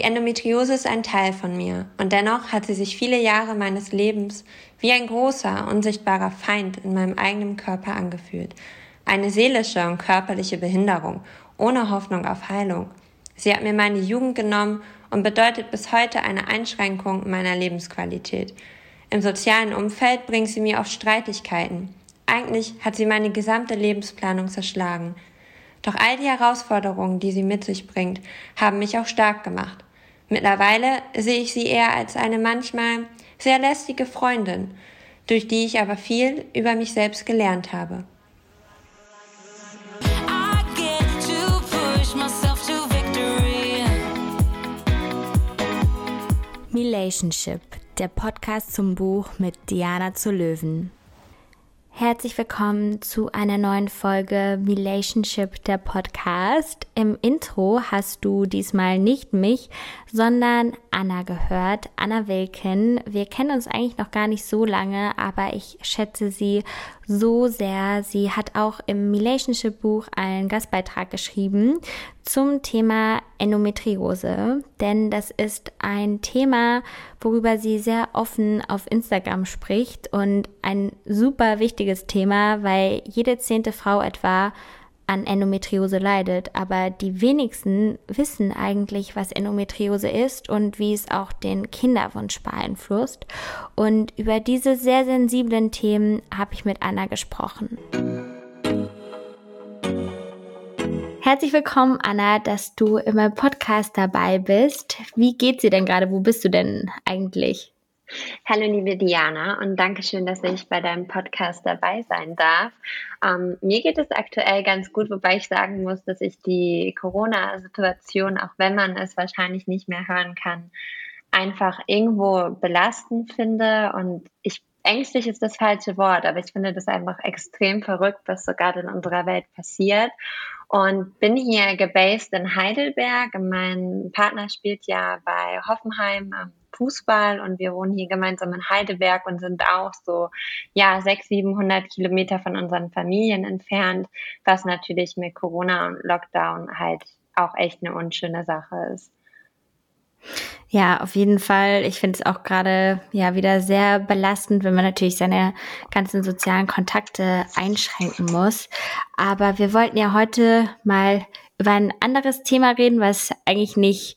Die Endometriose ist ein Teil von mir und dennoch hat sie sich viele Jahre meines Lebens wie ein großer, unsichtbarer Feind in meinem eigenen Körper angefühlt. Eine seelische und körperliche Behinderung, ohne Hoffnung auf Heilung. Sie hat mir meine Jugend genommen und bedeutet bis heute eine Einschränkung meiner Lebensqualität. Im sozialen Umfeld bringt sie mir oft Streitigkeiten. Eigentlich hat sie meine gesamte Lebensplanung zerschlagen. Doch all die Herausforderungen, die sie mit sich bringt, haben mich auch stark gemacht. Mittlerweile sehe ich sie eher als eine manchmal sehr lästige Freundin, durch die ich aber viel über mich selbst gelernt habe. Relationship, der Podcast zum Buch mit Diana zu Löwen. Herzlich willkommen zu einer neuen Folge Relationship der Podcast. Im Intro hast du diesmal nicht mich, sondern Anna gehört. Anna Wilken. Wir kennen uns eigentlich noch gar nicht so lange, aber ich schätze sie so sehr. Sie hat auch im Relationship Buch einen Gastbeitrag geschrieben zum Thema Endometriose, denn das ist ein Thema, worüber sie sehr offen auf Instagram spricht und ein super wichtiges Thema, weil jede zehnte Frau etwa an Endometriose leidet, aber die wenigsten wissen eigentlich, was Endometriose ist und wie es auch den Kinderwunsch beeinflusst. Und über diese sehr sensiblen Themen habe ich mit Anna gesprochen. Herzlich willkommen, Anna, dass du im Podcast dabei bist. Wie geht's dir denn gerade? Wo bist du denn eigentlich? Hallo liebe Diana und danke schön, dass ich bei deinem Podcast dabei sein darf. Ähm, mir geht es aktuell ganz gut, wobei ich sagen muss, dass ich die Corona-Situation, auch wenn man es wahrscheinlich nicht mehr hören kann, einfach irgendwo belastend finde und ich ängstlich ist das falsche Wort, aber ich finde das einfach extrem verrückt, was so gerade in unserer Welt passiert. Und bin hier gebased in Heidelberg. Mein Partner spielt ja bei Hoffenheim am Fußball und wir wohnen hier gemeinsam in Heidelberg und sind auch so, ja, 600, 700 Kilometer von unseren Familien entfernt, was natürlich mit Corona und Lockdown halt auch echt eine unschöne Sache ist. Ja, auf jeden Fall. Ich finde es auch gerade ja wieder sehr belastend, wenn man natürlich seine ganzen sozialen Kontakte einschränken muss. Aber wir wollten ja heute mal über ein anderes Thema reden, was eigentlich nicht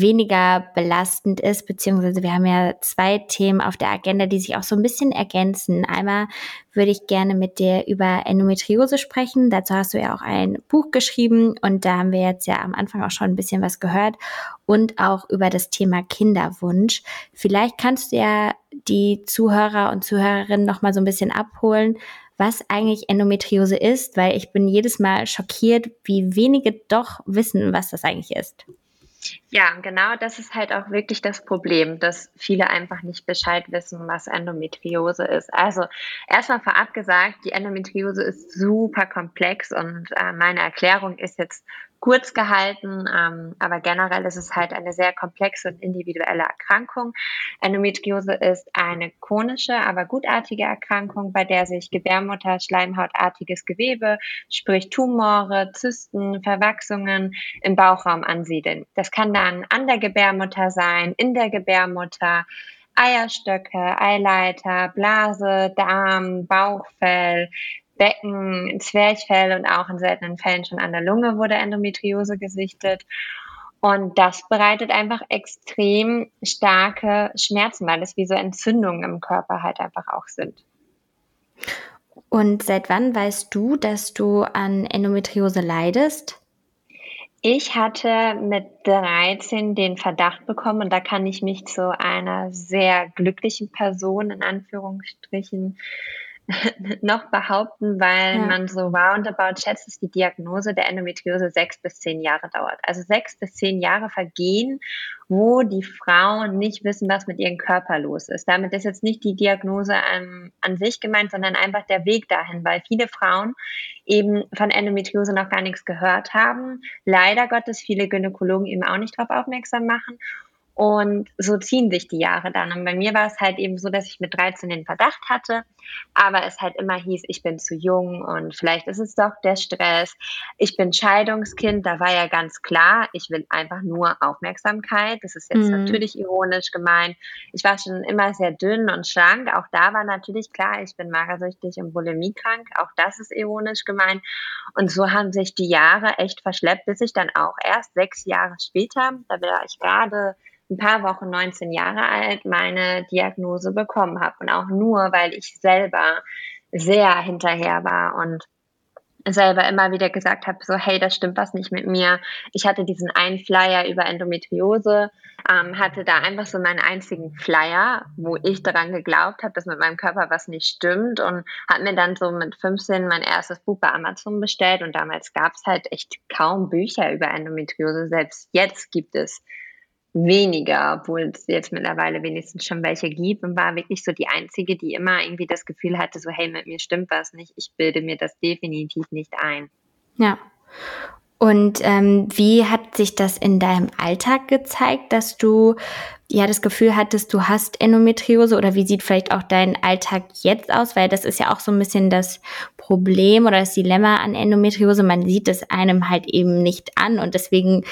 weniger belastend ist, beziehungsweise wir haben ja zwei Themen auf der Agenda, die sich auch so ein bisschen ergänzen. Einmal würde ich gerne mit dir über Endometriose sprechen. Dazu hast du ja auch ein Buch geschrieben und da haben wir jetzt ja am Anfang auch schon ein bisschen was gehört und auch über das Thema Kinderwunsch. Vielleicht kannst du ja die Zuhörer und Zuhörerinnen noch mal so ein bisschen abholen, was eigentlich Endometriose ist, weil ich bin jedes Mal schockiert, wie wenige doch wissen, was das eigentlich ist. Ja, genau das ist halt auch wirklich das Problem, dass viele einfach nicht Bescheid wissen, was Endometriose ist. Also erstmal vorab gesagt, die Endometriose ist super komplex und äh, meine Erklärung ist jetzt kurz gehalten, ähm, aber generell ist es halt eine sehr komplexe und individuelle Erkrankung. Endometriose ist eine chronische, aber gutartige Erkrankung, bei der sich Gebärmutter, Schleimhautartiges Gewebe, sprich Tumore, Zysten, Verwachsungen im Bauchraum ansiedeln. Das kann dann an der Gebärmutter sein, in der Gebärmutter, Eierstöcke, Eileiter, Blase, Darm, Bauchfell, Becken, Zwerchfell und auch in seltenen Fällen schon an der Lunge wurde Endometriose gesichtet. Und das bereitet einfach extrem starke Schmerzen, weil es wie so Entzündungen im Körper halt einfach auch sind. Und seit wann weißt du, dass du an Endometriose leidest? Ich hatte mit 13 den Verdacht bekommen und da kann ich mich zu einer sehr glücklichen Person in Anführungsstrichen noch behaupten, weil ja. man so roundabout schätzt, dass die Diagnose der Endometriose sechs bis zehn Jahre dauert. Also sechs bis zehn Jahre vergehen, wo die Frauen nicht wissen, was mit ihrem Körper los ist. Damit ist jetzt nicht die Diagnose an, an sich gemeint, sondern einfach der Weg dahin, weil viele Frauen eben von Endometriose noch gar nichts gehört haben. Leider Gottes viele Gynäkologen eben auch nicht darauf aufmerksam machen Und so ziehen sich die Jahre dann. Und bei mir war es halt eben so, dass ich mit 13 den Verdacht hatte, aber es halt immer hieß, ich bin zu jung und vielleicht ist es doch der Stress. Ich bin Scheidungskind, da war ja ganz klar, ich will einfach nur Aufmerksamkeit. Das ist jetzt mhm. natürlich ironisch gemeint. Ich war schon immer sehr dünn und schlank. Auch da war natürlich klar, ich bin magersüchtig und bulimiekrank. Auch das ist ironisch gemeint. Und so haben sich die Jahre echt verschleppt, bis ich dann auch erst sechs Jahre später, da war ich gerade ein paar Wochen 19 Jahre alt meine Diagnose bekommen habe. Und auch nur, weil ich selber sehr hinterher war und selber immer wieder gesagt habe, so hey, das stimmt was nicht mit mir. Ich hatte diesen einen Flyer über Endometriose, ähm, hatte da einfach so meinen einzigen Flyer, wo ich daran geglaubt habe, dass mit meinem Körper was nicht stimmt und habe mir dann so mit 15 mein erstes Buch bei Amazon bestellt und damals gab es halt echt kaum Bücher über Endometriose. Selbst jetzt gibt es weniger, obwohl es jetzt mittlerweile wenigstens schon welche gibt und war wirklich so die einzige, die immer irgendwie das Gefühl hatte, so hey, mit mir stimmt was nicht, ich bilde mir das definitiv nicht ein. Ja. Und ähm, wie hat sich das in deinem Alltag gezeigt, dass du ja das Gefühl hattest, du hast Endometriose oder wie sieht vielleicht auch dein Alltag jetzt aus? Weil das ist ja auch so ein bisschen das Problem oder das Dilemma an Endometriose. Man sieht es einem halt eben nicht an und deswegen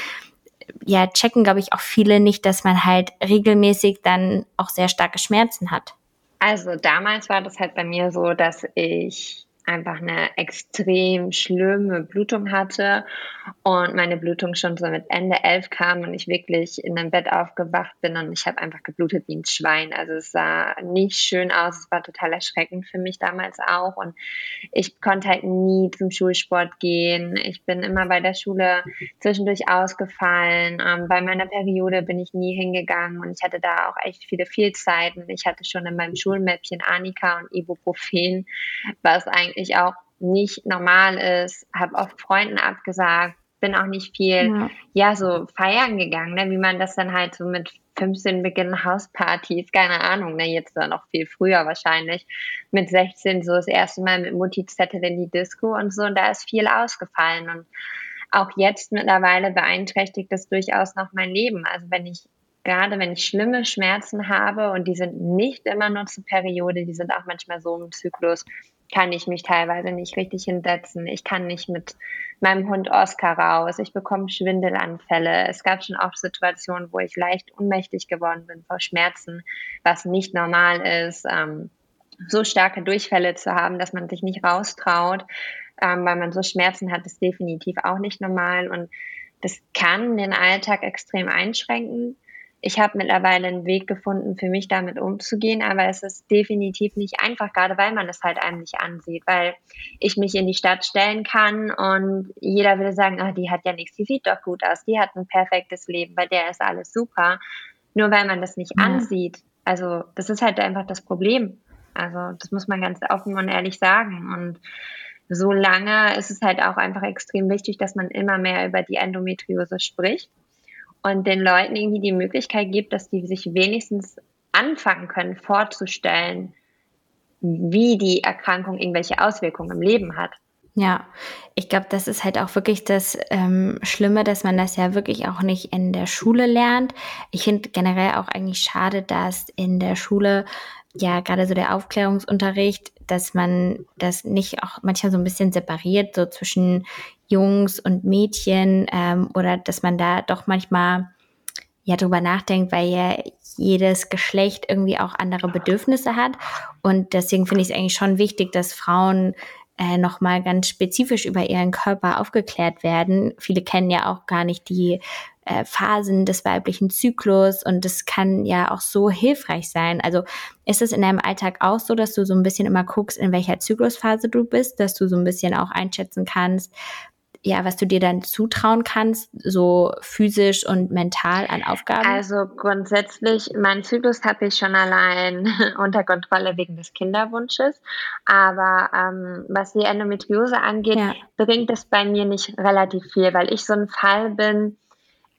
ja, checken, glaube ich, auch viele nicht, dass man halt regelmäßig dann auch sehr starke Schmerzen hat. Also damals war das halt bei mir so, dass ich einfach eine extrem schlimme Blutung hatte und meine Blutung schon so mit Ende elf kam und ich wirklich in einem Bett aufgewacht bin und ich habe einfach geblutet wie ein Schwein. Also es sah nicht schön aus, es war total erschreckend für mich damals auch und ich konnte halt nie zum Schulsport gehen. Ich bin immer bei der Schule zwischendurch ausgefallen. Ähm, bei meiner Periode bin ich nie hingegangen und ich hatte da auch echt viele Fehlzeiten. Ich hatte schon in meinem Schulmäppchen Anika und Ibuprofen, was eigentlich eigentlich auch nicht normal ist, habe oft Freunden abgesagt, bin auch nicht viel, ja, ja so feiern gegangen, ne? wie man das dann halt so mit 15 beginnen Hauspartys, keine Ahnung, ne? jetzt dann noch viel früher wahrscheinlich, mit 16 so das erste Mal mit Mutti Zettel in die Disco und so und da ist viel ausgefallen und auch jetzt mittlerweile beeinträchtigt das durchaus noch mein Leben. Also wenn ich gerade wenn ich schlimme Schmerzen habe und die sind nicht immer nur zur Periode, die sind auch manchmal so im Zyklus, kann ich mich teilweise nicht richtig hinsetzen. Ich kann nicht mit meinem Hund Oscar raus. Ich bekomme Schwindelanfälle. Es gab schon oft Situationen, wo ich leicht ohnmächtig geworden bin vor Schmerzen, was nicht normal ist. Ähm, so starke Durchfälle zu haben, dass man sich nicht raustraut, ähm, weil man so Schmerzen hat, ist definitiv auch nicht normal. Und das kann den Alltag extrem einschränken ich habe mittlerweile einen Weg gefunden, für mich damit umzugehen, aber es ist definitiv nicht einfach, gerade weil man es halt einem nicht ansieht, weil ich mich in die Stadt stellen kann und jeder würde sagen, ach, die hat ja nichts, die sieht doch gut aus, die hat ein perfektes Leben, bei der ist alles super. Nur weil man das nicht ja. ansieht. Also das ist halt einfach das Problem. Also das muss man ganz offen und ehrlich sagen. Und solange ist es halt auch einfach extrem wichtig, dass man immer mehr über die Endometriose spricht und den Leuten irgendwie die Möglichkeit gibt, dass die sich wenigstens anfangen können vorzustellen, wie die Erkrankung irgendwelche Auswirkungen im Leben hat. Ja, ich glaube, das ist halt auch wirklich das ähm, Schlimme, dass man das ja wirklich auch nicht in der Schule lernt. Ich finde generell auch eigentlich schade, dass in der Schule ja gerade so der Aufklärungsunterricht, dass man das nicht auch manchmal so ein bisschen separiert, so zwischen Jungs und Mädchen ähm, oder dass man da doch manchmal ja drüber nachdenkt, weil ja jedes Geschlecht irgendwie auch andere Bedürfnisse hat. Und deswegen finde ich es eigentlich schon wichtig, dass Frauen äh, nochmal ganz spezifisch über ihren Körper aufgeklärt werden. Viele kennen ja auch gar nicht die äh, Phasen des weiblichen Zyklus und das kann ja auch so hilfreich sein. Also ist es in deinem Alltag auch so, dass du so ein bisschen immer guckst, in welcher Zyklusphase du bist, dass du so ein bisschen auch einschätzen kannst, ja, was du dir dann zutrauen kannst, so physisch und mental an Aufgaben? Also grundsätzlich, meinen Zyklus habe ich schon allein unter Kontrolle wegen des Kinderwunsches. Aber ähm, was die Endometriose angeht, ja. bringt es bei mir nicht relativ viel, weil ich so ein Fall bin,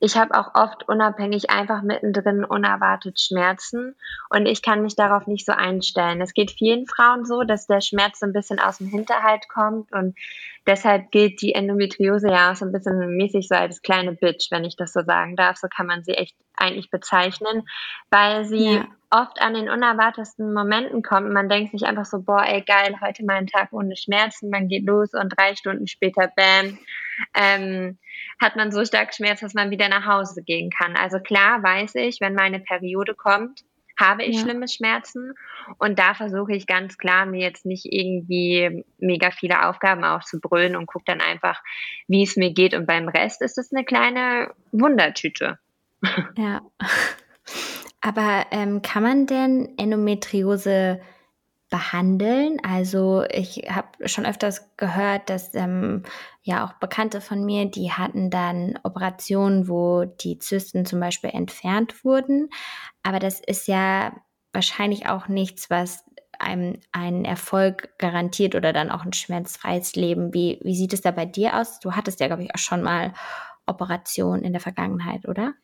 ich habe auch oft unabhängig einfach mittendrin unerwartet Schmerzen und ich kann mich darauf nicht so einstellen. Es geht vielen Frauen so, dass der Schmerz so ein bisschen aus dem Hinterhalt kommt und deshalb gilt die Endometriose ja auch so ein bisschen mäßig so als kleine Bitch, wenn ich das so sagen darf. So kann man sie echt eigentlich bezeichnen, weil sie ja. oft an den unerwartetsten Momenten kommt. Man denkt sich einfach so, boah, ey, geil, heute mal ein Tag ohne Schmerzen, man geht los und drei Stunden später, bam, ähm, hat man so stark Schmerz, dass man wieder nach Hause gehen kann. Also klar weiß ich, wenn meine Periode kommt, habe ich ja. schlimme Schmerzen und da versuche ich ganz klar, mir jetzt nicht irgendwie mega viele Aufgaben aufzubrüllen und gucke dann einfach, wie es mir geht und beim Rest ist es eine kleine Wundertüte. Ja. Aber ähm, kann man denn Endometriose behandeln. Also ich habe schon öfters gehört, dass ähm, ja auch Bekannte von mir, die hatten dann Operationen, wo die Zysten zum Beispiel entfernt wurden. Aber das ist ja wahrscheinlich auch nichts, was einem einen Erfolg garantiert oder dann auch ein schmerzfreies Leben. Wie, wie sieht es da bei dir aus? Du hattest ja, glaube ich, auch schon mal Operationen in der Vergangenheit, oder?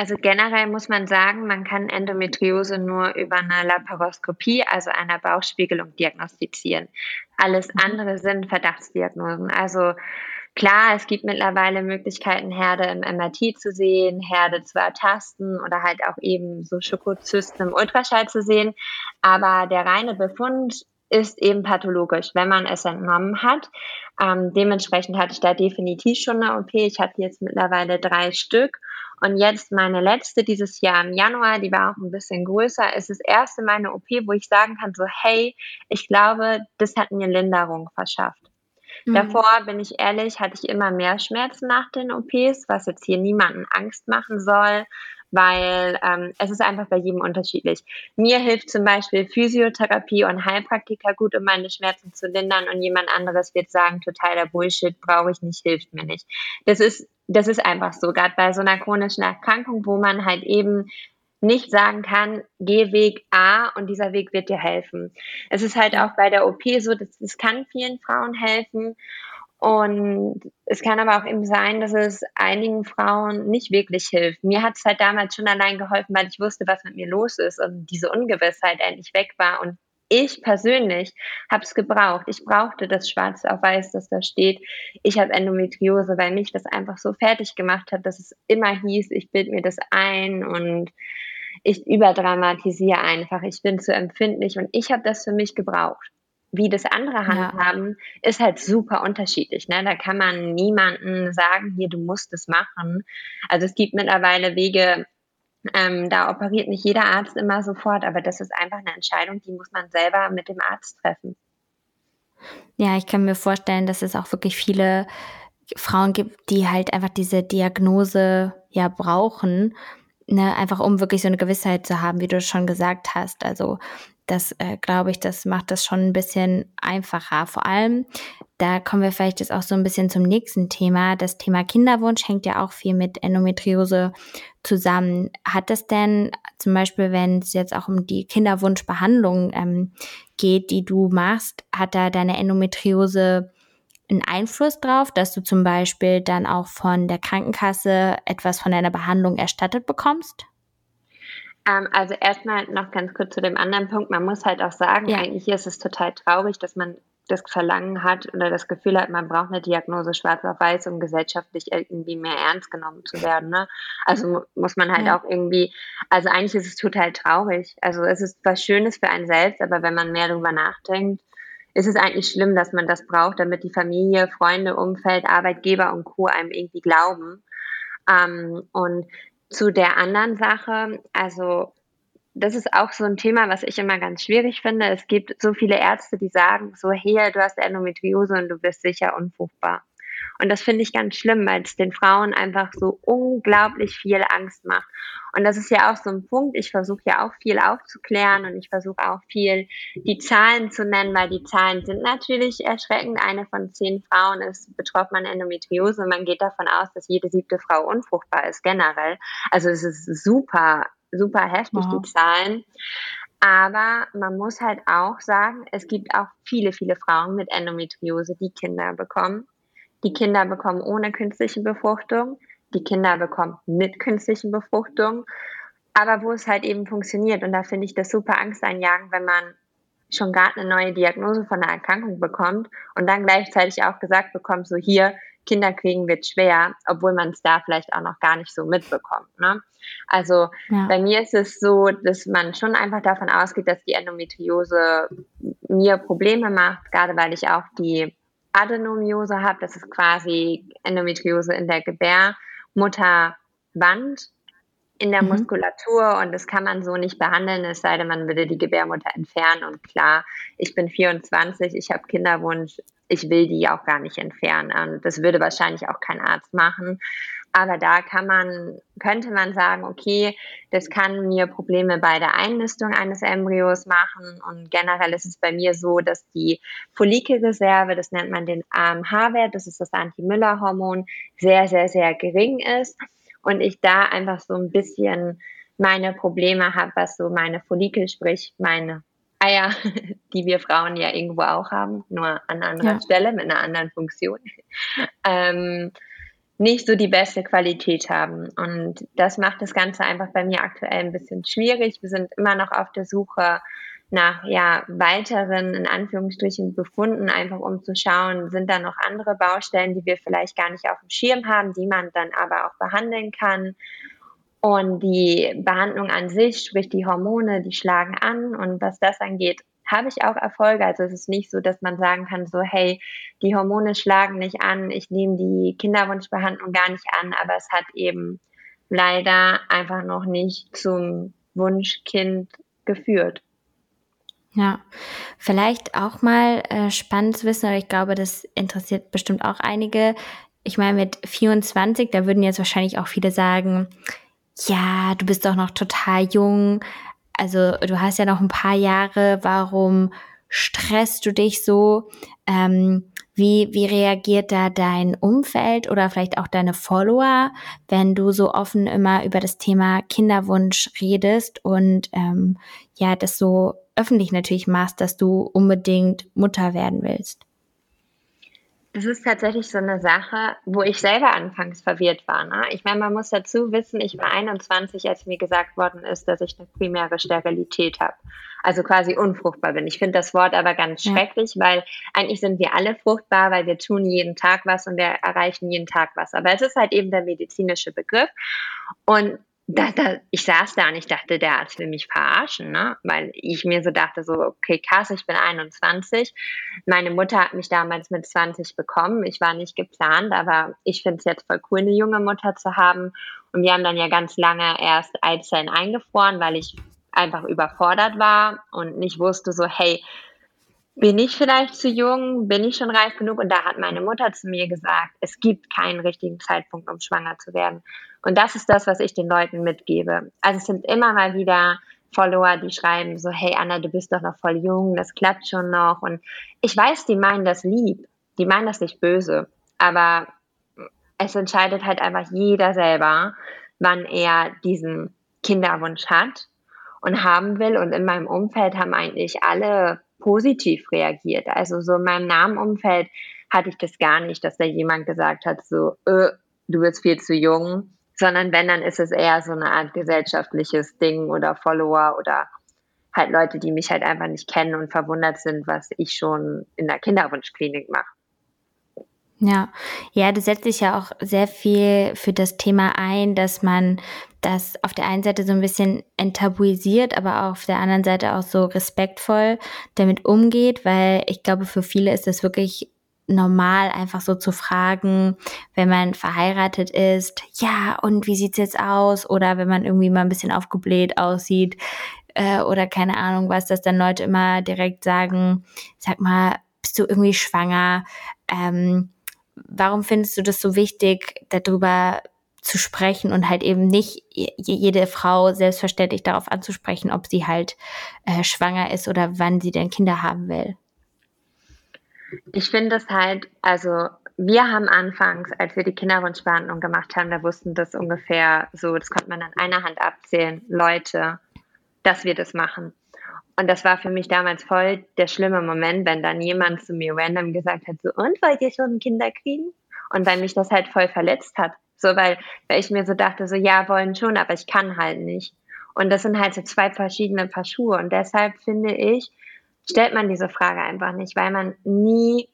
Also generell muss man sagen, man kann Endometriose nur über eine Laparoskopie, also einer Bauchspiegelung, diagnostizieren. Alles mhm. andere sind Verdachtsdiagnosen. Also klar, es gibt mittlerweile Möglichkeiten, Herde im MRT zu sehen, Herde zu ertasten oder halt auch eben so Schokozysten im Ultraschall zu sehen. Aber der reine Befund ist eben pathologisch, wenn man es entnommen hat. Ähm, dementsprechend hatte ich da definitiv schon eine OP. Ich hatte jetzt mittlerweile drei Stück und jetzt meine letzte dieses Jahr im Januar, die war auch ein bisschen größer, ist das erste meine OP, wo ich sagen kann, so, hey, ich glaube, das hat mir Linderung verschafft. Mhm. Davor, bin ich ehrlich, hatte ich immer mehr Schmerzen nach den OPs, was jetzt hier niemanden Angst machen soll, weil ähm, es ist einfach bei jedem unterschiedlich. Mir hilft zum Beispiel Physiotherapie und Heilpraktiker gut, um meine Schmerzen zu lindern und jemand anderes wird sagen, totaler Bullshit, brauche ich nicht, hilft mir nicht. Das ist das ist einfach so, gerade bei so einer chronischen Erkrankung, wo man halt eben nicht sagen kann, geh Weg A und dieser Weg wird dir helfen. Es ist halt auch bei der OP so, dass es kann vielen Frauen helfen und es kann aber auch eben sein, dass es einigen Frauen nicht wirklich hilft. Mir hat es halt damals schon allein geholfen, weil ich wusste, was mit mir los ist und diese Ungewissheit endlich weg war und ich persönlich habe es gebraucht. Ich brauchte das Schwarz auf Weiß, das da steht. Ich habe Endometriose, weil mich das einfach so fertig gemacht hat, dass es immer hieß, ich bilde mir das ein und ich überdramatisiere einfach. Ich bin zu empfindlich und ich habe das für mich gebraucht. Wie das andere handhaben, ja. ist halt super unterschiedlich. Ne? Da kann man niemanden sagen, hier, du musst es machen. Also es gibt mittlerweile Wege, ähm, da operiert nicht jeder Arzt immer sofort, aber das ist einfach eine Entscheidung, die muss man selber mit dem Arzt treffen. Ja, ich kann mir vorstellen, dass es auch wirklich viele Frauen gibt, die halt einfach diese Diagnose ja brauchen, ne, einfach um wirklich so eine Gewissheit zu haben, wie du schon gesagt hast. Also das äh, glaube ich, das macht das schon ein bisschen einfacher. Vor allem, da kommen wir vielleicht jetzt auch so ein bisschen zum nächsten Thema. Das Thema Kinderwunsch hängt ja auch viel mit Endometriose zusammen. Hat es denn zum Beispiel, wenn es jetzt auch um die Kinderwunschbehandlung ähm, geht, die du machst, hat da deine Endometriose einen Einfluss drauf, dass du zum Beispiel dann auch von der Krankenkasse etwas von deiner Behandlung erstattet bekommst? Ähm, also erstmal noch ganz kurz zu dem anderen Punkt. Man muss halt auch sagen, ja. eigentlich ist es total traurig, dass man das Verlangen hat oder das Gefühl hat, man braucht eine Diagnose schwarz auf weiß, um gesellschaftlich irgendwie mehr ernst genommen zu werden. Ne? Also muss man halt ja. auch irgendwie, also eigentlich ist es total traurig. Also es ist was Schönes für einen selbst, aber wenn man mehr darüber nachdenkt, ist es eigentlich schlimm, dass man das braucht, damit die Familie, Freunde, Umfeld, Arbeitgeber und Co. einem irgendwie glauben. Ähm, und zu der anderen Sache, also das ist auch so ein Thema, was ich immer ganz schwierig finde. Es gibt so viele Ärzte, die sagen so, hey, du hast Endometriose und du bist sicher unfruchtbar. Und das finde ich ganz schlimm, weil es den Frauen einfach so unglaublich viel Angst macht. Und das ist ja auch so ein Punkt. Ich versuche ja auch viel aufzuklären und ich versuche auch viel die Zahlen zu nennen, weil die Zahlen sind natürlich erschreckend. Eine von zehn Frauen ist betroffen an Endometriose. Man geht davon aus, dass jede siebte Frau unfruchtbar ist generell. Also es ist super, super heftig, wow. die Zahlen. Aber man muss halt auch sagen, es gibt auch viele, viele Frauen mit Endometriose, die Kinder bekommen. Die Kinder bekommen ohne künstliche Befruchtung. die Kinder bekommt mit künstlichen Befruchtung, aber wo es halt eben funktioniert. Und da finde ich das super angsteinjagend, wenn man schon gerade eine neue Diagnose von einer Erkrankung bekommt und dann gleichzeitig auch gesagt bekommt, so hier, Kinder kriegen wird schwer, obwohl man es da vielleicht auch noch gar nicht so mitbekommt. Ne? Also ja. bei mir ist es so, dass man schon einfach davon ausgeht, dass die Endometriose mir Probleme macht, gerade weil ich auch die Adenomiose habe. Das ist quasi Endometriose in der Gebärmutterwand in der mhm. Muskulatur und das kann man so nicht behandeln, es sei denn, man würde die Gebärmutter entfernen. Und klar, ich bin 24, ich habe Kinderwunsch, ich will die auch gar nicht entfernen. Und das würde wahrscheinlich auch kein Arzt machen. Aber da kann man, könnte man sagen, okay, das kann mir Probleme bei der Einnistung eines Embryos machen. Und generell ist es bei mir so, dass die Follikelreserve, das nennt man den AMH-Wert, das ist das Anti-Müller-Hormon, sehr, sehr, sehr gering ist und ich da einfach so ein bisschen meine Probleme habe, was so meine Follikel, sprich meine Eier, die wir Frauen ja irgendwo auch haben, nur an anderer ja. Stelle mit einer anderen Funktion, ähm, nicht so die beste Qualität haben. Und das macht das Ganze einfach bei mir aktuell ein bisschen schwierig. Wir sind immer noch auf der Suche nach ja weiteren in Anführungsstrichen Befunden, einfach um zu schauen, sind da noch andere Baustellen, die wir vielleicht gar nicht auf dem Schirm haben, die man dann aber auch behandeln kann. Und die Behandlung an sich, sprich die Hormone, die schlagen an. Und was das angeht, habe ich auch Erfolge. Also es ist nicht so, dass man sagen kann, so, hey, die Hormone schlagen nicht an, ich nehme die Kinderwunschbehandlung gar nicht an, aber es hat eben leider einfach noch nicht zum Wunschkind geführt. Ja, vielleicht auch mal äh, spannend zu wissen, aber ich glaube, das interessiert bestimmt auch einige. Ich meine, mit 24, da würden jetzt wahrscheinlich auch viele sagen, ja, du bist doch noch total jung. Also du hast ja noch ein paar Jahre, warum stresst du dich so? Ähm, wie, wie reagiert da dein Umfeld oder vielleicht auch deine Follower, wenn du so offen immer über das Thema Kinderwunsch redest und ähm, ja, das so öffentlich natürlich machst, dass du unbedingt Mutter werden willst? Das ist tatsächlich so eine Sache, wo ich selber anfangs verwirrt war. Ne? Ich meine, man muss dazu wissen, ich war 21, als mir gesagt worden ist, dass ich eine primäre Sterilität habe. Also quasi unfruchtbar bin. Ich finde das Wort aber ganz ja. schrecklich, weil eigentlich sind wir alle fruchtbar, weil wir tun jeden Tag was und wir erreichen jeden Tag was. Aber es ist halt eben der medizinische Begriff. Und da, da, ich saß da und ich dachte, der Arzt will mich verarschen, ne? Weil ich mir so dachte, so, okay, krass, ich bin 21. Meine Mutter hat mich damals mit 20 bekommen. Ich war nicht geplant, aber ich finde es jetzt voll cool, eine junge Mutter zu haben. Und wir haben dann ja ganz lange erst Eizellen eingefroren, weil ich einfach überfordert war und nicht wusste so, hey, bin ich vielleicht zu jung? Bin ich schon reif genug? Und da hat meine Mutter zu mir gesagt, es gibt keinen richtigen Zeitpunkt, um schwanger zu werden. Und das ist das, was ich den Leuten mitgebe. Also es sind immer mal wieder Follower, die schreiben so, hey Anna, du bist doch noch voll jung, das klappt schon noch. Und ich weiß, die meinen das lieb, die meinen das nicht böse, aber es entscheidet halt einfach jeder selber, wann er diesen Kinderwunsch hat und haben will. Und in meinem Umfeld haben eigentlich alle positiv reagiert. Also so in meinem Namenumfeld hatte ich das gar nicht, dass da jemand gesagt hat, so, äh, du bist viel zu jung sondern wenn, dann ist es eher so eine Art gesellschaftliches Ding oder Follower oder halt Leute, die mich halt einfach nicht kennen und verwundert sind, was ich schon in der Kinderwunschklinik mache. Ja, ja, du setzt dich ja auch sehr viel für das Thema ein, dass man das auf der einen Seite so ein bisschen enttabuisiert, aber auf der anderen Seite auch so respektvoll damit umgeht, weil ich glaube, für viele ist das wirklich normal, einfach so zu fragen, wenn man verheiratet ist, ja, und wie sieht's jetzt aus? Oder wenn man irgendwie mal ein bisschen aufgebläht aussieht, äh, oder keine Ahnung was, dass dann Leute immer direkt sagen, sag mal, bist du irgendwie schwanger? Ähm, warum findest du das so wichtig, darüber zu sprechen und halt eben nicht jede Frau selbstverständlich darauf anzusprechen, ob sie halt äh, schwanger ist oder wann sie denn Kinder haben will? Ich finde es halt, also wir haben anfangs, als wir die Kinderwunschbehandlung gemacht haben, da wussten das ungefähr so, das konnte man an einer Hand abzählen, Leute, dass wir das machen. Und das war für mich damals voll der schlimme Moment, wenn dann jemand zu mir random gesagt hat, so, und wollt ihr schon Kinder kriegen? Und weil mich das halt voll verletzt hat. So, weil, weil ich mir so dachte, so ja, wollen schon, aber ich kann halt nicht. Und das sind halt so zwei verschiedene Paar Schuhe. Und deshalb finde ich, stellt man diese Frage einfach nicht, weil man nie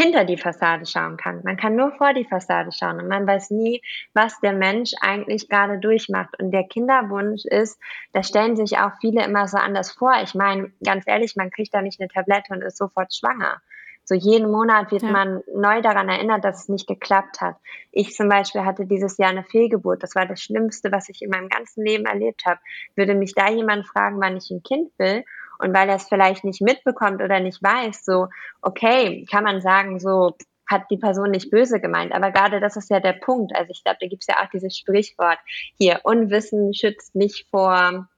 hinter die Fassade schauen kann. Man kann nur vor die Fassade schauen und man weiß nie, was der Mensch eigentlich gerade durchmacht. Und der Kinderwunsch ist, da stellen sich auch viele immer so anders vor. Ich meine, ganz ehrlich, man kriegt da nicht eine Tablette und ist sofort schwanger. So jeden Monat wird ja. man neu daran erinnert, dass es nicht geklappt hat. Ich zum Beispiel hatte dieses Jahr eine Fehlgeburt. Das war das Schlimmste, was ich in meinem ganzen Leben erlebt habe. Würde mich da jemand fragen, wann ich ein Kind will? Und weil er es vielleicht nicht mitbekommt oder nicht weiß, so, okay, kann man sagen, so hat die Person nicht böse gemeint. Aber gerade das ist ja der Punkt. Also ich glaube, da gibt es ja auch dieses Sprichwort hier, Unwissen schützt nicht vor,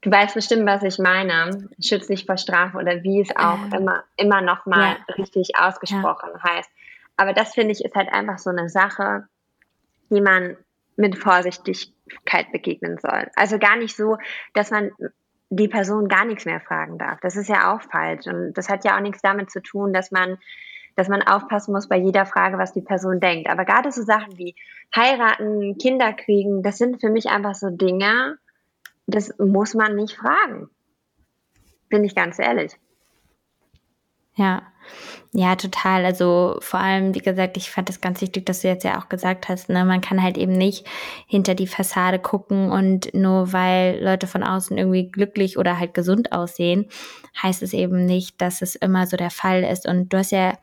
du weißt bestimmt, was ich meine, schützt nicht vor Strafe oder wie es auch äh, immer, immer noch mal ja. richtig ausgesprochen ja. heißt. Aber das finde ich ist halt einfach so eine Sache, die man mit Vorsichtigkeit begegnen soll. Also gar nicht so, dass man die Person gar nichts mehr fragen darf. Das ist ja auch falsch. Und das hat ja auch nichts damit zu tun, dass man, dass man aufpassen muss bei jeder Frage, was die Person denkt. Aber gerade so Sachen wie heiraten, Kinder kriegen, das sind für mich einfach so Dinge, das muss man nicht fragen. Bin ich ganz ehrlich. Ja, ja, total. Also vor allem, wie gesagt, ich fand es ganz wichtig, dass du jetzt ja auch gesagt hast, ne, man kann halt eben nicht hinter die Fassade gucken und nur weil Leute von außen irgendwie glücklich oder halt gesund aussehen, heißt es eben nicht, dass es immer so der Fall ist. Und du hast ja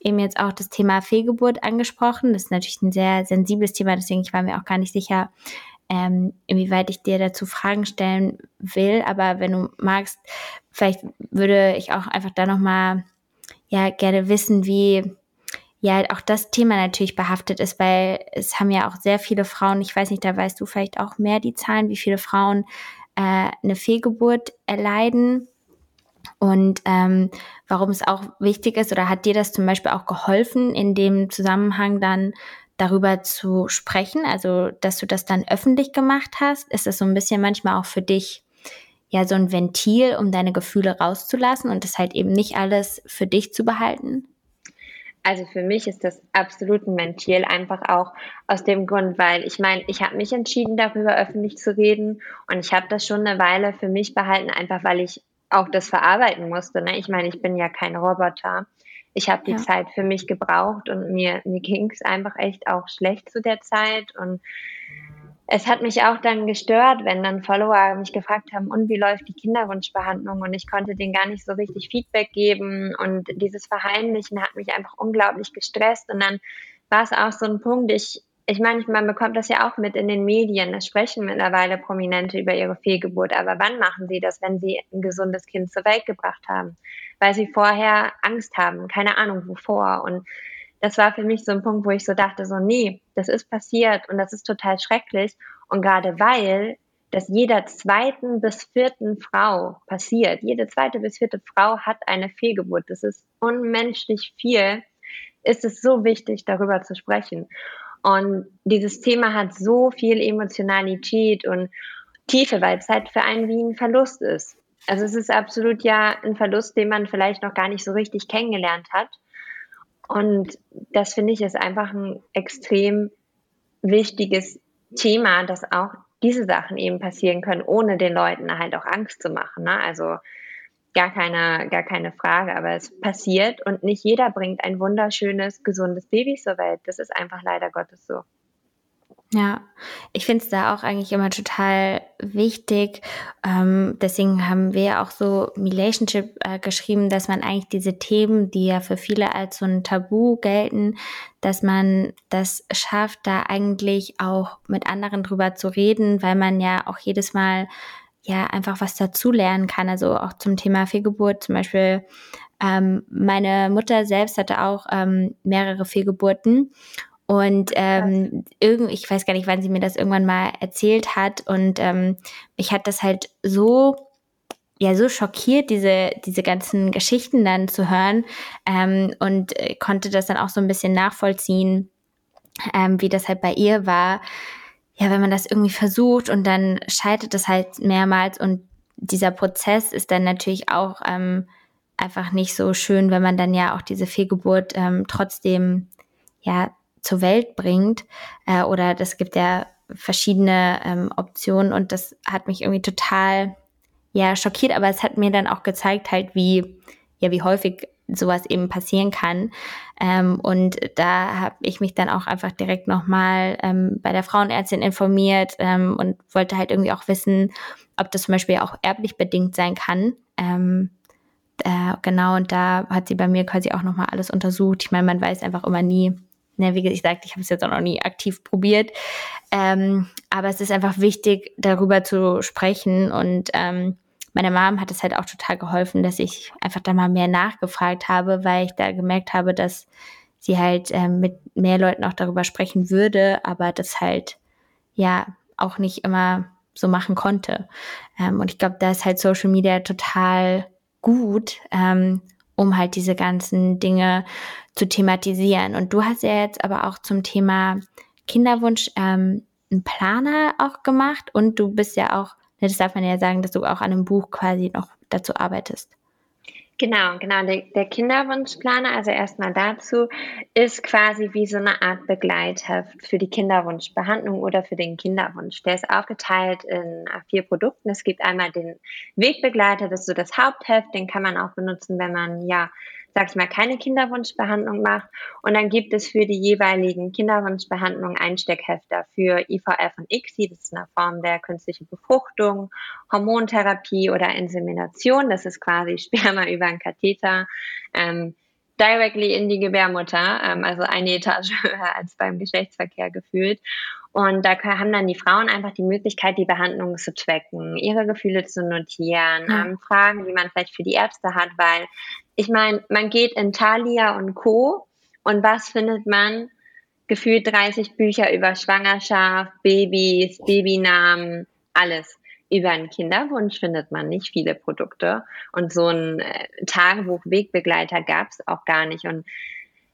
eben jetzt auch das Thema Fehlgeburt angesprochen. Das ist natürlich ein sehr sensibles Thema, deswegen ich war mir auch gar nicht sicher, ähm, inwieweit ich dir dazu Fragen stellen will. Aber wenn du magst, vielleicht würde ich auch einfach da nochmal ja gerne wissen, wie ja auch das Thema natürlich behaftet ist, weil es haben ja auch sehr viele Frauen, ich weiß nicht, da weißt du vielleicht auch mehr die Zahlen, wie viele Frauen äh, eine Fehlgeburt erleiden und ähm, warum es auch wichtig ist oder hat dir das zum Beispiel auch geholfen, in dem Zusammenhang dann darüber zu sprechen, also dass du das dann öffentlich gemacht hast? Ist das so ein bisschen manchmal auch für dich ja so ein Ventil, um deine Gefühle rauszulassen und das halt eben nicht alles für dich zu behalten? Also für mich ist das absolut ein Ventil, einfach auch aus dem Grund, weil ich meine, ich habe mich entschieden, darüber öffentlich zu reden und ich habe das schon eine Weile für mich behalten, einfach weil ich auch das verarbeiten musste. Ne? Ich meine, ich bin ja kein Roboter. Ich habe die ja. Zeit für mich gebraucht und mir, mir ging es einfach echt auch schlecht zu der Zeit und es hat mich auch dann gestört, wenn dann Follower mich gefragt haben, und wie läuft die Kinderwunschbehandlung? Und ich konnte denen gar nicht so richtig Feedback geben. Und dieses Verheimlichen hat mich einfach unglaublich gestresst. Und dann war es auch so ein Punkt, ich, ich meine, man bekommt das ja auch mit in den Medien. Es sprechen mittlerweile Prominente über ihre Fehlgeburt. Aber wann machen sie das, wenn sie ein gesundes Kind zur Welt gebracht haben? Weil sie vorher Angst haben, keine Ahnung wovor. Und das war für mich so ein Punkt, wo ich so dachte, so, nee, das ist passiert und das ist total schrecklich. Und gerade weil das jeder zweiten bis vierten Frau passiert, jede zweite bis vierte Frau hat eine Fehlgeburt, das ist unmenschlich viel, ist es so wichtig, darüber zu sprechen. Und dieses Thema hat so viel Emotionalität und Tiefe, weil es halt für einen wie ein Verlust ist. Also es ist absolut ja ein Verlust, den man vielleicht noch gar nicht so richtig kennengelernt hat. Und das finde ich ist einfach ein extrem wichtiges Thema, dass auch diese Sachen eben passieren können, ohne den Leuten halt auch Angst zu machen. Ne? Also gar keine, gar keine Frage, aber es passiert und nicht jeder bringt ein wunderschönes, gesundes Baby zur Welt. Das ist einfach leider Gottes so. Ja, ich finde es da auch eigentlich immer total wichtig. Ähm, deswegen haben wir auch so Relationship äh, geschrieben, dass man eigentlich diese Themen, die ja für viele als so ein Tabu gelten, dass man das schafft, da eigentlich auch mit anderen drüber zu reden, weil man ja auch jedes Mal ja einfach was dazu lernen kann. Also auch zum Thema Fehlgeburt zum Beispiel. Ähm, meine Mutter selbst hatte auch ähm, mehrere Fehlgeburten und ähm, irgend, ich weiß gar nicht, wann sie mir das irgendwann mal erzählt hat. Und ähm, mich hat das halt so, ja, so schockiert, diese, diese ganzen Geschichten dann zu hören. Ähm, und äh, konnte das dann auch so ein bisschen nachvollziehen, ähm, wie das halt bei ihr war. Ja, wenn man das irgendwie versucht und dann scheitert es halt mehrmals und dieser Prozess ist dann natürlich auch ähm, einfach nicht so schön, wenn man dann ja auch diese Fehlgeburt ähm, trotzdem ja zur Welt bringt. Äh, oder das gibt ja verschiedene ähm, Optionen und das hat mich irgendwie total ja schockiert, aber es hat mir dann auch gezeigt halt, wie ja wie häufig sowas eben passieren kann. Ähm, und da habe ich mich dann auch einfach direkt nochmal ähm, bei der Frauenärztin informiert ähm, und wollte halt irgendwie auch wissen, ob das zum Beispiel auch erblich bedingt sein kann. Ähm, äh, genau, und da hat sie bei mir quasi auch nochmal alles untersucht. Ich meine, man weiß einfach immer nie, ne, wie gesagt, ich habe es jetzt auch noch nie aktiv probiert. Ähm, aber es ist einfach wichtig, darüber zu sprechen und ähm, meiner Mom hat es halt auch total geholfen, dass ich einfach da mal mehr nachgefragt habe, weil ich da gemerkt habe, dass sie halt ähm, mit mehr Leuten auch darüber sprechen würde, aber das halt ja auch nicht immer so machen konnte. Ähm, und ich glaube, da ist halt Social Media total gut, ähm, um halt diese ganzen Dinge zu thematisieren. Und du hast ja jetzt aber auch zum Thema Kinderwunsch ähm, einen Planer auch gemacht und du bist ja auch Ne, das darf man ja sagen, dass du auch an einem Buch quasi noch dazu arbeitest. Genau, genau. Der, der Kinderwunschplaner, also erstmal dazu, ist quasi wie so eine Art Begleitheft für die Kinderwunschbehandlung oder für den Kinderwunsch. Der ist aufgeteilt in vier Produkten. Es gibt einmal den Wegbegleiter, das ist so das Hauptheft, den kann man auch benutzen, wenn man ja sag ich mal, keine Kinderwunschbehandlung macht. Und dann gibt es für die jeweiligen Kinderwunschbehandlungen Einsteckhefter für IVF und ICSI, das ist eine Form der künstlichen Befruchtung, Hormontherapie oder Insemination, das ist quasi Sperma über einen Katheter. Ähm, directly in die Gebärmutter, ähm, also eine Etage höher als beim Geschlechtsverkehr gefühlt. Und da haben dann die Frauen einfach die Möglichkeit, die Behandlung zu tracken, ihre Gefühle zu notieren, ja. ähm, Fragen, die man vielleicht für die Ärzte hat, weil ich meine, man geht in Thalia und Co. und was findet man? Gefühlt 30 Bücher über Schwangerschaft, Babys, Babynamen, alles über einen Kinderwunsch findet man nicht viele Produkte. Und so ein äh, Tagebuch-Wegbegleiter gab es auch gar nicht. Und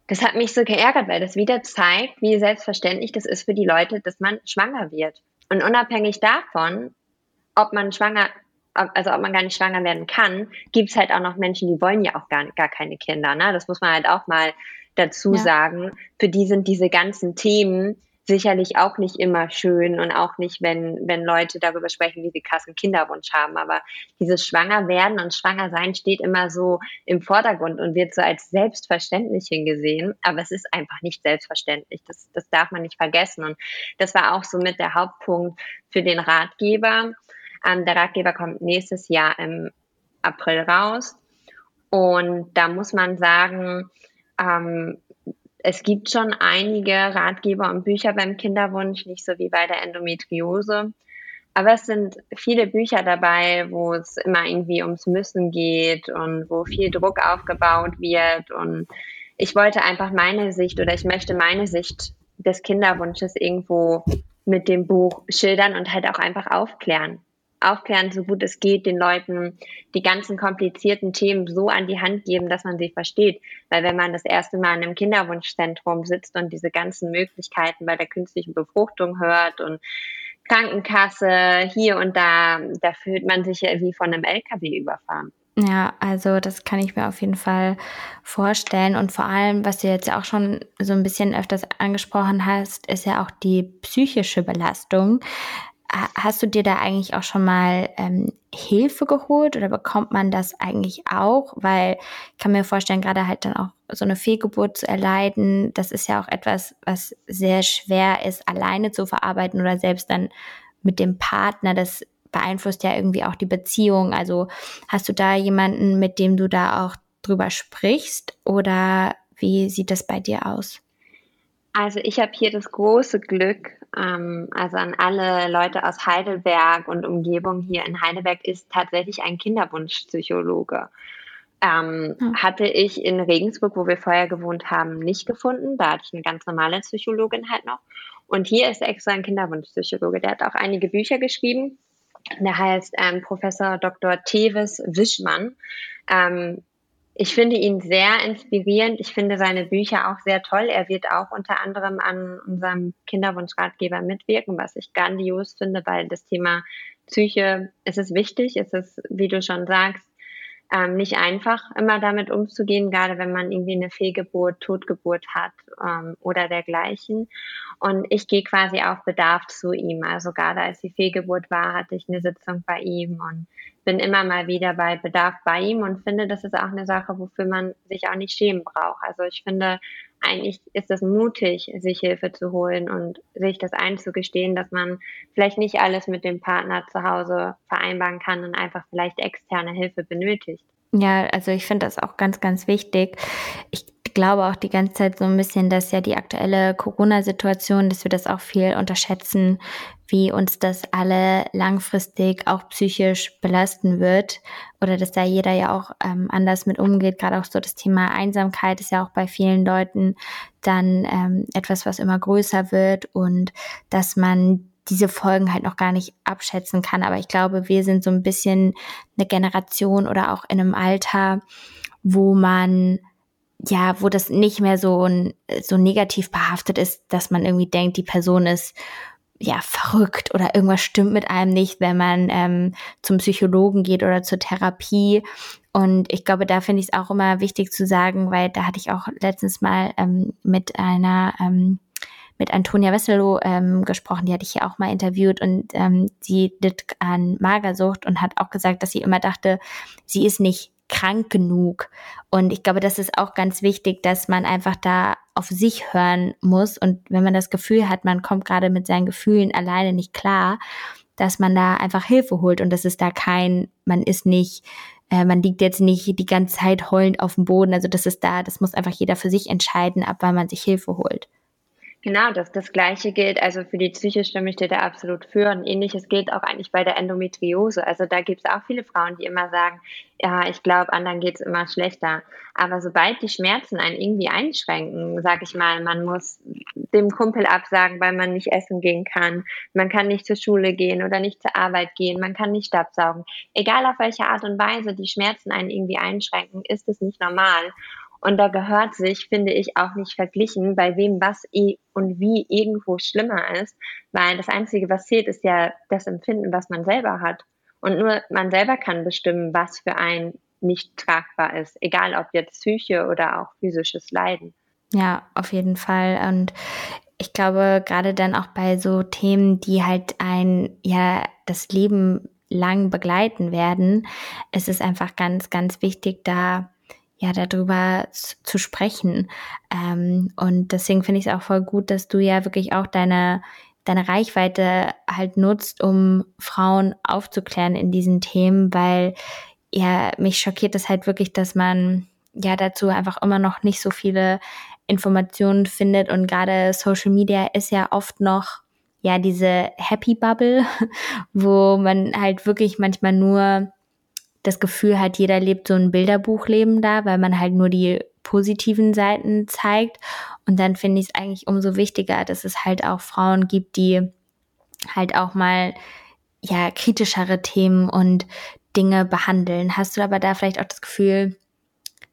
das hat mich so geärgert, weil das wieder zeigt, wie selbstverständlich das ist für die Leute, dass man schwanger wird. Und unabhängig davon, ob man schwanger, also ob man gar nicht schwanger werden kann, gibt es halt auch noch Menschen, die wollen ja auch gar, gar keine Kinder. Ne? Das muss man halt auch mal dazu ja. sagen. Für die sind diese ganzen Themen sicherlich auch nicht immer schön und auch nicht, wenn, wenn Leute darüber sprechen, wie sie krassen Kinderwunsch haben. Aber dieses Schwangerwerden und Schwangersein steht immer so im Vordergrund und wird so als selbstverständlich hingesehen. Aber es ist einfach nicht selbstverständlich. Das, das darf man nicht vergessen. Und das war auch so mit der Hauptpunkt für den Ratgeber. Der Ratgeber kommt nächstes Jahr im April raus. Und da muss man sagen, ähm, es gibt schon einige Ratgeber und Bücher beim Kinderwunsch, nicht so wie bei der Endometriose. Aber es sind viele Bücher dabei, wo es immer irgendwie ums Müssen geht und wo viel Druck aufgebaut wird. Und ich wollte einfach meine Sicht oder ich möchte meine Sicht des Kinderwunsches irgendwo mit dem Buch schildern und halt auch einfach aufklären aufklären, so gut es geht, den Leuten die ganzen komplizierten Themen so an die Hand geben, dass man sie versteht. Weil wenn man das erste Mal in einem Kinderwunschzentrum sitzt und diese ganzen Möglichkeiten bei der künstlichen Befruchtung hört und Krankenkasse hier und da, da fühlt man sich ja wie von einem LKW überfahren. Ja, also das kann ich mir auf jeden Fall vorstellen. Und vor allem, was du jetzt auch schon so ein bisschen öfters angesprochen hast, ist ja auch die psychische Belastung hast du dir da eigentlich auch schon mal ähm, Hilfe geholt oder bekommt man das eigentlich auch? Weil ich kann mir vorstellen, gerade halt dann auch so eine Fehlgeburt zu erleiden, das ist ja auch etwas, was sehr schwer ist, alleine zu verarbeiten oder selbst dann mit dem Partner. Das beeinflusst ja irgendwie auch die Beziehung. Also hast du da jemanden, mit dem du da auch drüber sprichst oder wie sieht das bei dir aus? Also ich habe hier das große Glück, ähm, also an alle Leute aus Heidelberg und Umgebung hier in Heidelberg ist tatsächlich ein Kinderwunschpsychologe. Ähm, hm. Hatte ich in Regensburg, wo wir vorher gewohnt haben, nicht gefunden. Da hatte ich eine ganz normale Psychologin halt noch. Und hier ist extra ein Kinderwunschpsychologe. Der hat auch einige Bücher geschrieben. Der heißt ähm, Professor Dr. Teves Wischmann. Ähm, ich finde ihn sehr inspirierend. Ich finde seine Bücher auch sehr toll. Er wird auch unter anderem an unserem Kinderwunschratgeber mitwirken, was ich grandios finde, weil das Thema Psyche, es ist wichtig, es ist, wie du schon sagst, ähm, nicht einfach, immer damit umzugehen, gerade wenn man irgendwie eine Fehlgeburt, Totgeburt hat ähm, oder dergleichen. Und ich gehe quasi auf Bedarf zu ihm. Also gerade als die Fehlgeburt war, hatte ich eine Sitzung bei ihm und bin immer mal wieder bei Bedarf bei ihm und finde, das ist auch eine Sache, wofür man sich auch nicht schämen braucht. Also ich finde, eigentlich ist es mutig, sich Hilfe zu holen und sich das einzugestehen, dass man vielleicht nicht alles mit dem Partner zu Hause vereinbaren kann und einfach vielleicht externe Hilfe benötigt. Ja, also ich finde das auch ganz, ganz wichtig. Ich glaube auch die ganze Zeit so ein bisschen, dass ja die aktuelle Corona-Situation, dass wir das auch viel unterschätzen, wie uns das alle langfristig auch psychisch belasten wird oder dass da jeder ja auch ähm, anders mit umgeht. Gerade auch so das Thema Einsamkeit ist ja auch bei vielen Leuten dann ähm, etwas, was immer größer wird und dass man diese Folgen halt noch gar nicht abschätzen kann. Aber ich glaube, wir sind so ein bisschen eine Generation oder auch in einem Alter, wo man ja, wo das nicht mehr so, so negativ behaftet ist, dass man irgendwie denkt, die Person ist ja verrückt oder irgendwas stimmt mit einem nicht, wenn man ähm, zum Psychologen geht oder zur Therapie. Und ich glaube, da finde ich es auch immer wichtig zu sagen, weil da hatte ich auch letztens mal ähm, mit einer ähm, mit Antonia Wesselow ähm, gesprochen, die hatte ich hier auch mal interviewt und ähm, sie litt an Magersucht und hat auch gesagt, dass sie immer dachte, sie ist nicht krank genug. Und ich glaube, das ist auch ganz wichtig, dass man einfach da auf sich hören muss. Und wenn man das Gefühl hat, man kommt gerade mit seinen Gefühlen alleine nicht klar, dass man da einfach Hilfe holt und das ist da kein, man ist nicht, äh, man liegt jetzt nicht die ganze Zeit heulend auf dem Boden. Also das ist da, das muss einfach jeder für sich entscheiden, ab wann man sich Hilfe holt. Genau, das, das Gleiche gilt also für die psychische Stimme steht da absolut für und ähnliches gilt auch eigentlich bei der Endometriose. Also da gibt es auch viele Frauen, die immer sagen, ja, ich glaube, anderen geht es immer schlechter. Aber sobald die Schmerzen einen irgendwie einschränken, sag ich mal, man muss dem Kumpel absagen, weil man nicht essen gehen kann, man kann nicht zur Schule gehen oder nicht zur Arbeit gehen, man kann nicht Stabsaugen. Egal auf welche Art und Weise die Schmerzen einen irgendwie einschränken, ist es nicht normal. Und da gehört sich, finde ich, auch nicht verglichen, bei wem was eh und wie irgendwo schlimmer ist, weil das Einzige, was zählt, ist ja das Empfinden, was man selber hat. Und nur man selber kann bestimmen, was für ein nicht tragbar ist, egal ob jetzt Psyche oder auch physisches Leiden. Ja, auf jeden Fall. Und ich glaube, gerade dann auch bei so Themen, die halt ein, ja, das Leben lang begleiten werden, ist es einfach ganz, ganz wichtig, da ja, darüber zu sprechen. Ähm, und deswegen finde ich es auch voll gut, dass du ja wirklich auch deine, deine Reichweite halt nutzt, um Frauen aufzuklären in diesen Themen, weil ja, mich schockiert es halt wirklich, dass man ja dazu einfach immer noch nicht so viele Informationen findet und gerade Social Media ist ja oft noch ja diese Happy Bubble, wo man halt wirklich manchmal nur das Gefühl hat, jeder lebt so ein Bilderbuchleben da, weil man halt nur die positiven Seiten zeigt. Und dann finde ich es eigentlich umso wichtiger, dass es halt auch Frauen gibt, die halt auch mal ja kritischere Themen und Dinge behandeln. Hast du aber da vielleicht auch das Gefühl,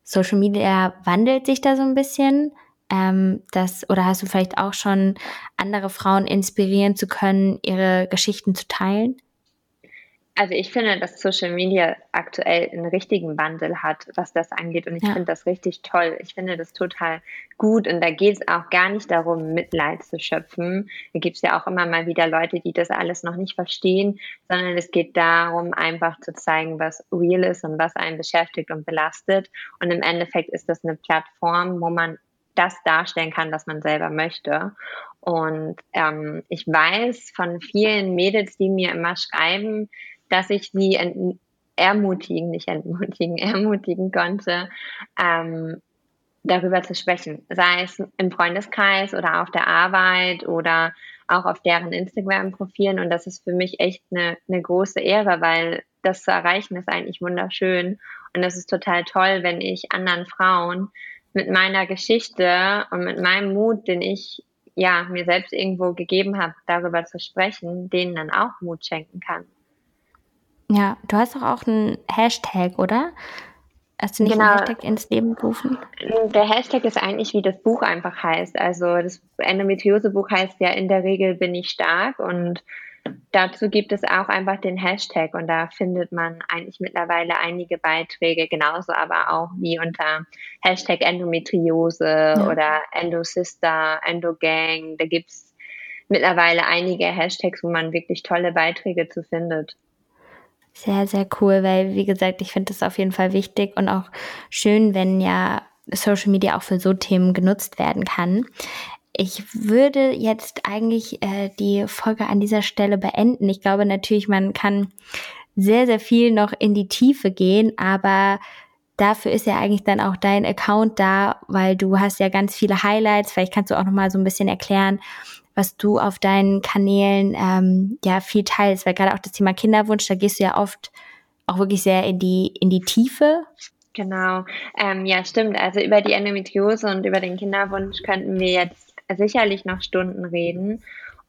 Social Media wandelt sich da so ein bisschen? Ähm, das, oder hast du vielleicht auch schon andere Frauen inspirieren zu können, ihre Geschichten zu teilen? Also ich finde, dass Social Media aktuell einen richtigen Wandel hat, was das angeht. Und ich ja. finde das richtig toll. Ich finde das total gut. Und da geht es auch gar nicht darum, Mitleid zu schöpfen. Da gibt es ja auch immer mal wieder Leute, die das alles noch nicht verstehen, sondern es geht darum, einfach zu zeigen, was real ist und was einen beschäftigt und belastet. Und im Endeffekt ist das eine Plattform, wo man das darstellen kann, was man selber möchte. Und ähm, ich weiß von vielen Mädels, die mir immer schreiben, dass ich sie ermutigen, nicht entmutigen, ermutigen konnte, ähm, darüber zu sprechen. Sei es im Freundeskreis oder auf der Arbeit oder auch auf deren Instagram-Profilen. Und das ist für mich echt eine, eine große Ehre, weil das zu erreichen ist eigentlich wunderschön. Und das ist total toll, wenn ich anderen Frauen mit meiner Geschichte und mit meinem Mut, den ich ja mir selbst irgendwo gegeben habe, darüber zu sprechen, denen dann auch Mut schenken kann. Ja, du hast doch auch einen Hashtag, oder? Hast du nicht genau. einen Hashtag ins Leben gerufen? Der Hashtag ist eigentlich, wie das Buch einfach heißt. Also das Endometriose-Buch heißt ja in der Regel bin ich stark und dazu gibt es auch einfach den Hashtag und da findet man eigentlich mittlerweile einige Beiträge, genauso aber auch wie unter Hashtag Endometriose ja. oder Endosister, Endogang. Da gibt es mittlerweile einige Hashtags, wo man wirklich tolle Beiträge zu findet. Sehr, sehr cool, weil, wie gesagt, ich finde es auf jeden Fall wichtig und auch schön, wenn ja Social Media auch für so Themen genutzt werden kann. Ich würde jetzt eigentlich äh, die Folge an dieser Stelle beenden. Ich glaube natürlich, man kann sehr, sehr viel noch in die Tiefe gehen, aber dafür ist ja eigentlich dann auch dein Account da, weil du hast ja ganz viele Highlights. Vielleicht kannst du auch noch mal so ein bisschen erklären, was du auf deinen Kanälen ähm, ja viel teilst, weil gerade auch das Thema Kinderwunsch, da gehst du ja oft auch wirklich sehr in die in die Tiefe. Genau, ähm, ja stimmt. Also über die Endometriose und über den Kinderwunsch könnten wir jetzt sicherlich noch Stunden reden.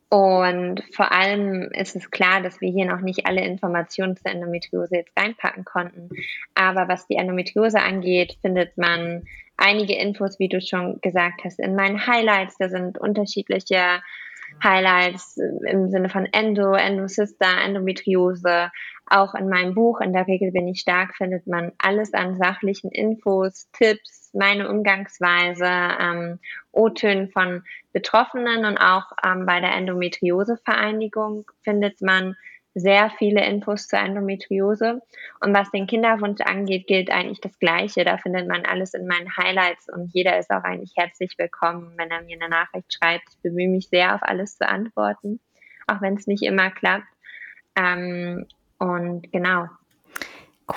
Und vor allem ist es klar, dass wir hier noch nicht alle Informationen zur Endometriose jetzt reinpacken konnten. Aber was die Endometriose angeht, findet man einige Infos, wie du schon gesagt hast, in meinen Highlights. Da sind unterschiedliche Highlights im Sinne von Endo, Endosister, Endometriose. Auch in meinem Buch, in der Regel bin ich stark, findet man alles an sachlichen Infos, Tipps, meine Umgangsweise, ähm, O-Tönen von Betroffenen und auch ähm, bei der Endometriose-Vereinigung findet man sehr viele Infos zur Endometriose. Und was den Kinderwunsch angeht, gilt eigentlich das Gleiche. Da findet man alles in meinen Highlights und jeder ist auch eigentlich herzlich willkommen, wenn er mir eine Nachricht schreibt. Ich bemühe mich sehr, auf alles zu antworten, auch wenn es nicht immer klappt. Ähm, und genau.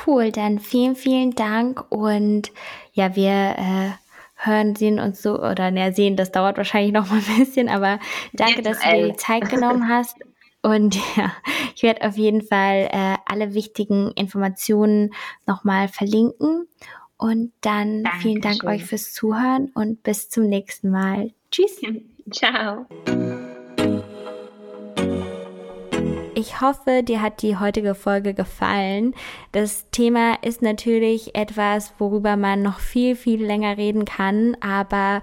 Cool, dann vielen, vielen Dank und ja, wir äh, hören, sehen uns so oder ne, sehen, das dauert wahrscheinlich noch mal ein bisschen, aber danke, dass du dir die Zeit genommen hast und ja, ich werde auf jeden Fall äh, alle wichtigen Informationen nochmal verlinken. Und dann Dankeschön. vielen Dank euch fürs Zuhören und bis zum nächsten Mal. Tschüss. Ciao. Ich hoffe, dir hat die heutige Folge gefallen. Das Thema ist natürlich etwas, worüber man noch viel, viel länger reden kann, aber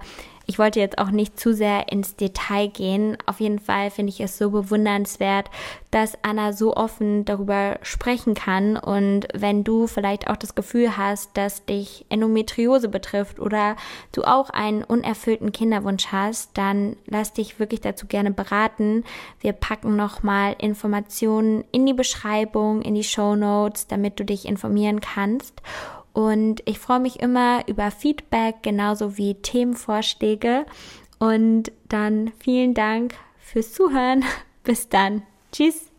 ich wollte jetzt auch nicht zu sehr ins Detail gehen. Auf jeden Fall finde ich es so bewundernswert, dass Anna so offen darüber sprechen kann. Und wenn du vielleicht auch das Gefühl hast, dass dich Endometriose betrifft oder du auch einen unerfüllten Kinderwunsch hast, dann lass dich wirklich dazu gerne beraten. Wir packen nochmal Informationen in die Beschreibung, in die Show Notes, damit du dich informieren kannst. Und ich freue mich immer über Feedback, genauso wie Themenvorschläge. Und dann vielen Dank fürs Zuhören. Bis dann. Tschüss.